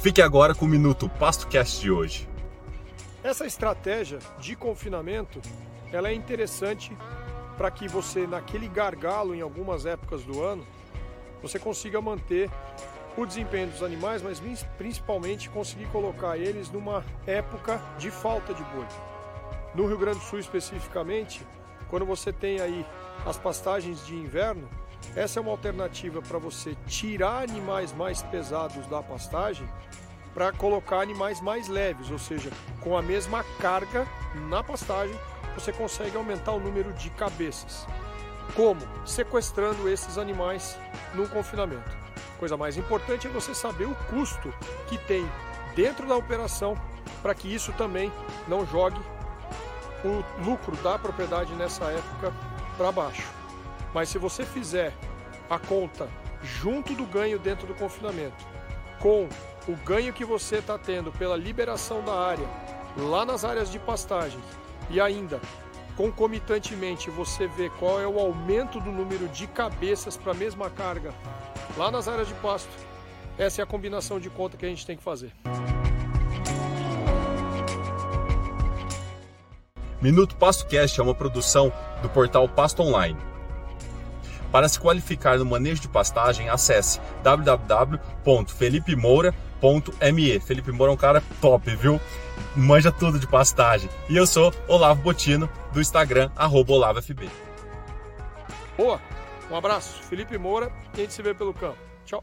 Fique agora com o Minuto PastoCast de hoje. Essa estratégia de confinamento, ela é interessante para que você, naquele gargalo em algumas épocas do ano, você consiga manter o desempenho dos animais, mas principalmente conseguir colocar eles numa época de falta de boi. No Rio Grande do Sul especificamente, quando você tem aí as pastagens de inverno, essa é uma alternativa para você tirar animais mais pesados da pastagem para colocar animais mais leves, ou seja, com a mesma carga na pastagem, você consegue aumentar o número de cabeças. Como? Sequestrando esses animais no confinamento. Coisa mais importante é você saber o custo que tem dentro da operação para que isso também não jogue o lucro da propriedade nessa época para baixo. Mas se você fizer a conta junto do ganho dentro do confinamento, com o ganho que você está tendo pela liberação da área lá nas áreas de pastagem e ainda concomitantemente você vê qual é o aumento do número de cabeças para a mesma carga lá nas áreas de pasto, essa é a combinação de conta que a gente tem que fazer. Minuto Pasto Cast é uma produção do portal Pasto Online. Para se qualificar no manejo de pastagem, acesse www.felipemoura.me. Felipe Moura é um cara top, viu? Manja tudo de pastagem. E eu sou Olavo Botino, do Instagram, OlavoFB. Boa! Um abraço, Felipe Moura, e a gente se vê pelo campo. Tchau!